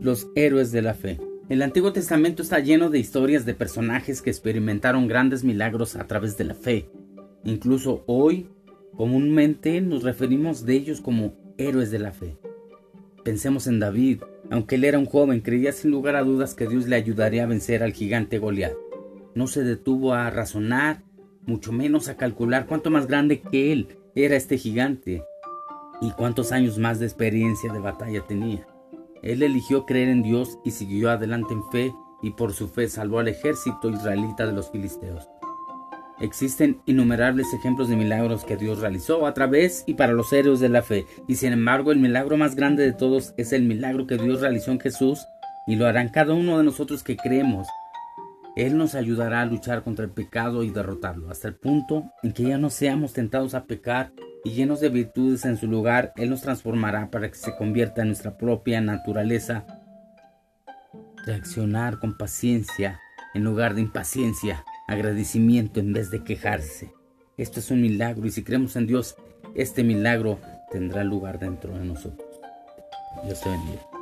Los héroes de la fe. El Antiguo Testamento está lleno de historias de personajes que experimentaron grandes milagros a través de la fe. Incluso hoy, comúnmente nos referimos de ellos como héroes de la fe. Pensemos en David. Aunque él era un joven, creía sin lugar a dudas que Dios le ayudaría a vencer al gigante Goliat. No se detuvo a razonar, mucho menos a calcular cuánto más grande que él era este gigante y cuántos años más de experiencia de batalla tenía. Él eligió creer en Dios y siguió adelante en fe y por su fe salvó al ejército israelita de los filisteos. Existen innumerables ejemplos de milagros que Dios realizó a través y para los héroes de la fe, y sin embargo el milagro más grande de todos es el milagro que Dios realizó en Jesús y lo harán cada uno de nosotros que creemos. Él nos ayudará a luchar contra el pecado y derrotarlo, hasta el punto en que ya no seamos tentados a pecar y llenos de virtudes en su lugar, Él nos transformará para que se convierta en nuestra propia naturaleza. Reaccionar con paciencia en lugar de impaciencia, agradecimiento en vez de quejarse. Esto es un milagro y si creemos en Dios, este milagro tendrá lugar dentro de nosotros. Dios te bendiga.